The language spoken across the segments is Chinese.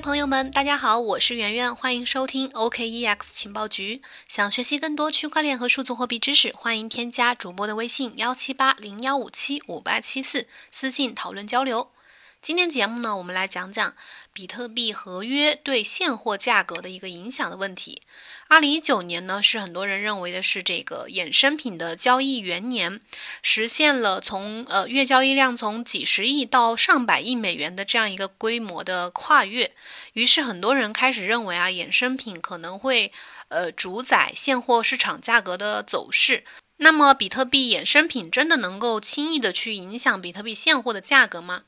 朋友们，大家好，我是圆圆，欢迎收听 OKEX 情报局。想学习更多区块链和数字货币知识，欢迎添加主播的微信幺七八零幺五七五八七四，私信讨论交流。今天节目呢，我们来讲讲比特币合约对现货价格的一个影响的问题。二零一九年呢，是很多人认为的是这个衍生品的交易元年，实现了从呃月交易量从几十亿到上百亿美元的这样一个规模的跨越。于是很多人开始认为啊，衍生品可能会呃主宰现货市场价格的走势。那么，比特币衍生品真的能够轻易的去影响比特币现货的价格吗？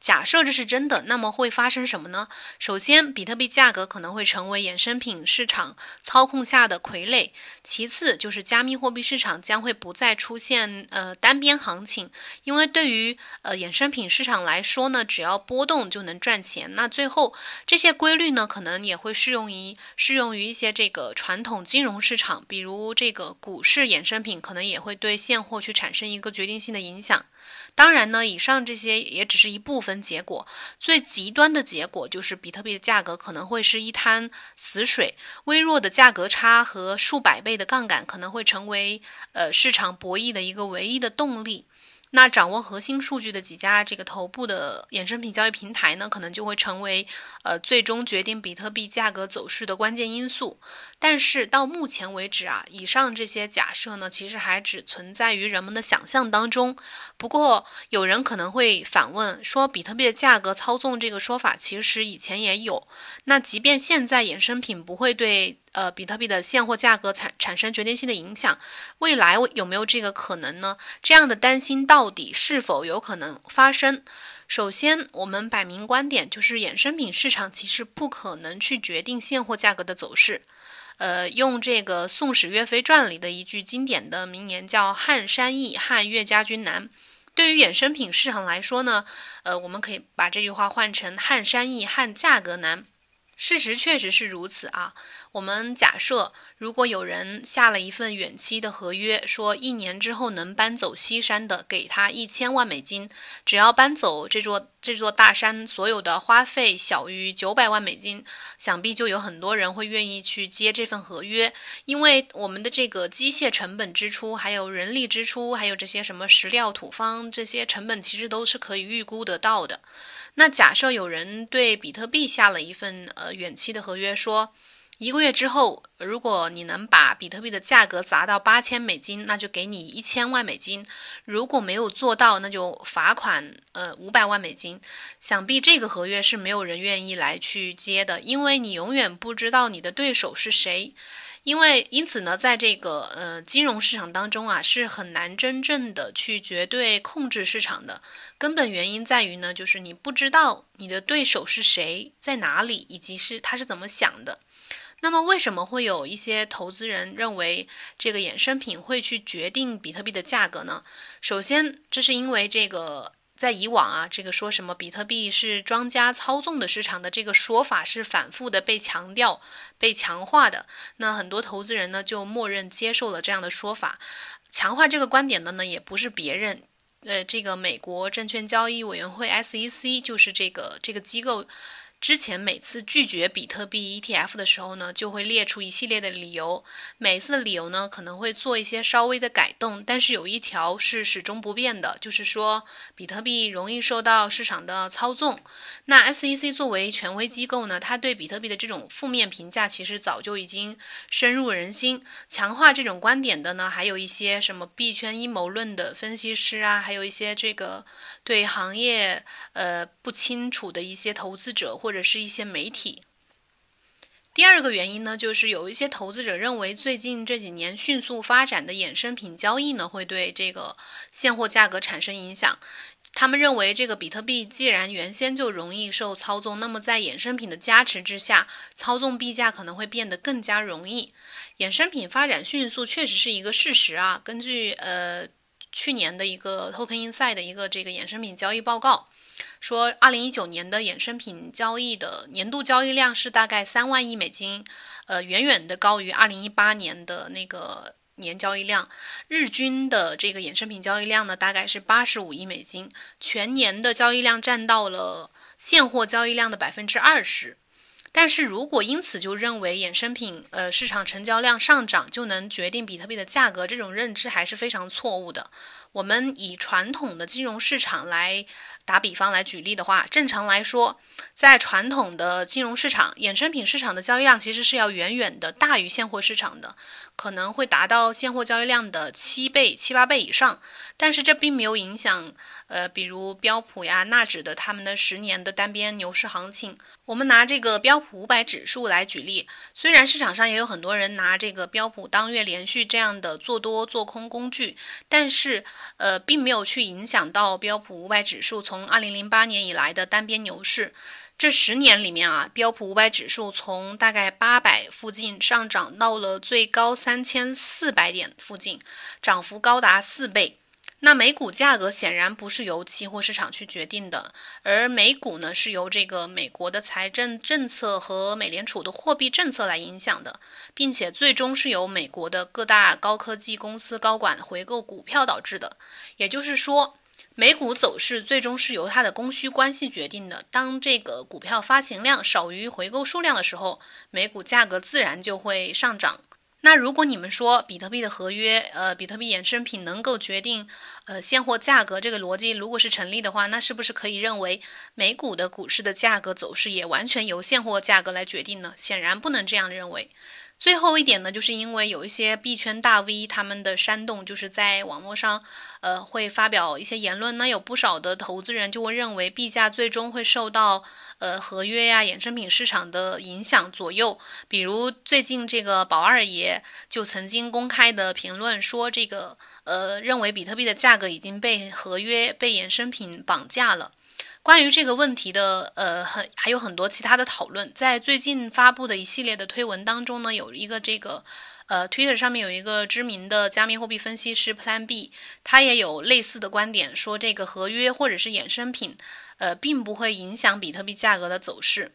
假设这是真的，那么会发生什么呢？首先，比特币价格可能会成为衍生品市场操控下的傀儡；其次，就是加密货币市场将会不再出现呃单边行情，因为对于呃衍生品市场来说呢，只要波动就能赚钱。那最后，这些规律呢，可能也会适用于适用于一些这个传统金融市场，比如这个股市衍生品，可能也会对现货去产生一个决定性的影响。当然呢，以上这些也只是一部分结果，最极端的结果就是比特币的价格可能会是一滩死水，微弱的价格差和数百倍的杠杆可能会成为呃市场博弈的一个唯一的动力。那掌握核心数据的几家这个头部的衍生品交易平台呢，可能就会成为呃最终决定比特币价格走势的关键因素。但是到目前为止啊，以上这些假设呢，其实还只存在于人们的想象当中。不过有人可能会反问说，比特币的价格操纵这个说法其实以前也有。那即便现在衍生品不会对呃，比特币的现货价格产产生决定性的影响，未来有没有这个可能呢？这样的担心到底是否有可能发生？首先，我们摆明观点，就是衍生品市场其实不可能去决定现货价格的走势。呃，用这个《宋史岳飞传》里的一句经典的名言叫“汉山易，汉岳家军难”。对于衍生品市场来说呢，呃，我们可以把这句话换成“汉山易，汉价格难”。事实确实是如此啊。我们假设，如果有人下了一份远期的合约，说一年之后能搬走西山的，给他一千万美金，只要搬走这座这座大山，所有的花费小于九百万美金，想必就有很多人会愿意去接这份合约，因为我们的这个机械成本支出，还有人力支出，还有这些什么石料土方这些成本，其实都是可以预估得到的。那假设有人对比特币下了一份呃远期的合约，说。一个月之后，如果你能把比特币的价格砸到八千美金，那就给你一千万美金；如果没有做到，那就罚款呃五百万美金。想必这个合约是没有人愿意来去接的，因为你永远不知道你的对手是谁。因为因此呢，在这个呃金融市场当中啊，是很难真正的去绝对控制市场的。根本原因在于呢，就是你不知道你的对手是谁，在哪里，以及是他是怎么想的。那么，为什么会有一些投资人认为这个衍生品会去决定比特币的价格呢？首先，这是因为这个在以往啊，这个说什么比特币是庄家操纵的市场的这个说法是反复的被强调、被强化的。那很多投资人呢就默认接受了这样的说法。强化这个观点的呢也不是别人，呃，这个美国证券交易委员会 SEC 就是这个这个机构。之前每次拒绝比特币 ETF 的时候呢，就会列出一系列的理由。每次的理由呢，可能会做一些稍微的改动，但是有一条是始终不变的，就是说比特币容易受到市场的操纵。那 SEC 作为权威机构呢，它对比特币的这种负面评价其实早就已经深入人心。强化这种观点的呢，还有一些什么币圈阴谋论的分析师啊，还有一些这个对行业呃不清楚的一些投资者或或者是一些媒体。第二个原因呢，就是有一些投资者认为，最近这几年迅速发展的衍生品交易呢，会对这个现货价格产生影响。他们认为，这个比特币既然原先就容易受操纵，那么在衍生品的加持之下，操纵币价可能会变得更加容易。衍生品发展迅速确实是一个事实啊。根据呃去年的一个 Token Inside 的一个这个衍生品交易报告。说，二零一九年的衍生品交易的年度交易量是大概三万亿美金，呃，远远的高于二零一八年的那个年交易量。日均的这个衍生品交易量呢，大概是八十五亿美金，全年的交易量占到了现货交易量的百分之二十。但是如果因此就认为衍生品呃市场成交量上涨就能决定比特币的价格，这种认知还是非常错误的。我们以传统的金融市场来。打比方来举例的话，正常来说，在传统的金融市场，衍生品市场的交易量其实是要远远的大于现货市场的，可能会达到现货交易量的七倍、七八倍以上。但是这并没有影响。呃，比如标普呀、纳指的他们的十年的单边牛市行情，我们拿这个标普五百指数来举例。虽然市场上也有很多人拿这个标普当月连续这样的做多做空工具，但是呃，并没有去影响到标普五百指数从二零零八年以来的单边牛市。这十年里面啊，标普五百指数从大概八百附近上涨到了最高三千四百点附近，涨幅高达四倍。那美股价格显然不是由期货市场去决定的，而美股呢是由这个美国的财政政策和美联储的货币政策来影响的，并且最终是由美国的各大高科技公司高管回购股票导致的。也就是说，美股走势最终是由它的供需关系决定的。当这个股票发行量少于回购数量的时候，美股价格自然就会上涨。那如果你们说比特币的合约，呃，比特币衍生品能够决定，呃，现货价格这个逻辑如果是成立的话，那是不是可以认为美股的股市的价格走势也完全由现货价格来决定呢？显然不能这样认为。最后一点呢，就是因为有一些币圈大 V 他们的煽动，就是在网络上，呃，会发表一些言论，那有不少的投资人就会认为币价最终会受到。呃，合约呀，衍生品市场的影响左右。比如最近这个宝二爷就曾经公开的评论说，这个呃，认为比特币的价格已经被合约、被衍生品绑架了。关于这个问题的，呃，很还有很多其他的讨论。在最近发布的一系列的推文当中呢，有一个这个。呃，Twitter 上面有一个知名的加密货币分析师 Plan B，他也有类似的观点，说这个合约或者是衍生品，呃，并不会影响比特币价格的走势。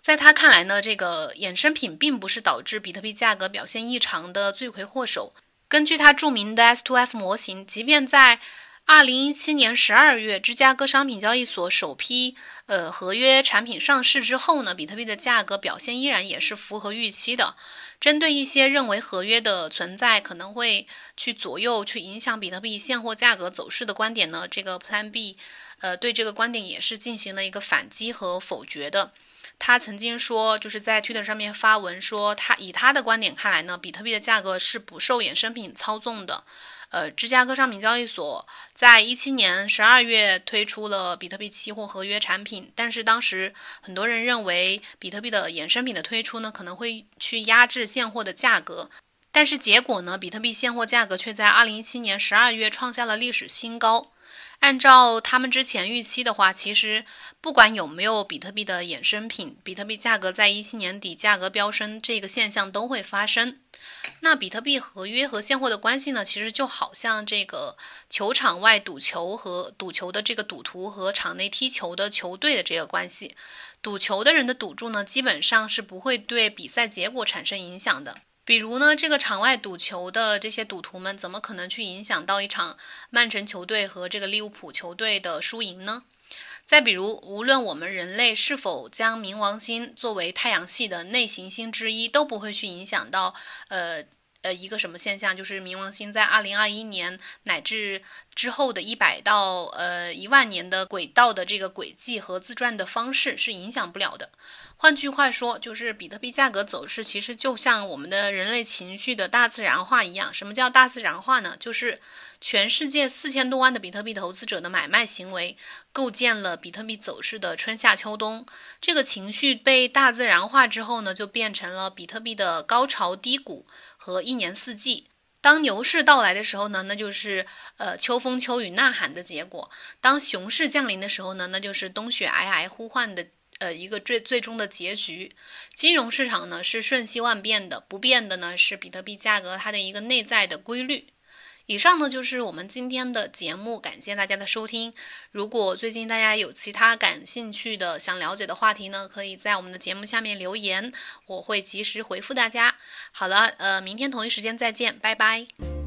在他看来呢，这个衍生品并不是导致比特币价格表现异常的罪魁祸首。根据他著名的 S2F 模型，即便在2017年12月芝加哥商品交易所首批呃合约产品上市之后呢，比特币的价格表现依然也是符合预期的。针对一些认为合约的存在可能会去左右、去影响比特币现货价格走势的观点呢，这个 Plan B，呃，对这个观点也是进行了一个反击和否决的。他曾经说，就是在 Twitter 上面发文说，他以他的观点看来呢，比特币的价格是不受衍生品操纵的。呃，芝加哥商品交易所在一七年十二月推出了比特币期货合约产品，但是当时很多人认为比特币的衍生品的推出呢，可能会去压制现货的价格，但是结果呢，比特币现货价格却在二零一七年十二月创下了历史新高。按照他们之前预期的话，其实不管有没有比特币的衍生品，比特币价格在一七年底价格飙升这个现象都会发生。那比特币合约和现货的关系呢？其实就好像这个球场外赌球和赌球的这个赌徒和场内踢球的球队的这个关系。赌球的人的赌注呢，基本上是不会对比赛结果产生影响的。比如呢，这个场外赌球的这些赌徒们，怎么可能去影响到一场曼城球队和这个利物浦球队的输赢呢？再比如，无论我们人类是否将冥王星作为太阳系的内行星之一，都不会去影响到，呃呃一个什么现象，就是冥王星在二零二一年乃至之后的一百到呃一万年的轨道的这个轨迹和自转的方式是影响不了的。换句话说，就是比特币价格走势其实就像我们的人类情绪的大自然化一样。什么叫大自然化呢？就是全世界四千多万的比特币投资者的买卖行为，构建了比特币走势的春夏秋冬。这个情绪被大自然化之后呢，就变成了比特币的高潮低谷和一年四季。当牛市到来的时候呢，那就是呃秋风秋雨呐喊的结果；当熊市降临的时候呢，那就是冬雪皑皑呼唤的。呃，一个最最终的结局，金融市场呢是瞬息万变的，不变的呢是比特币价格它的一个内在的规律。以上呢就是我们今天的节目，感谢大家的收听。如果最近大家有其他感兴趣的、想了解的话题呢，可以在我们的节目下面留言，我会及时回复大家。好了，呃，明天同一时间再见，拜拜。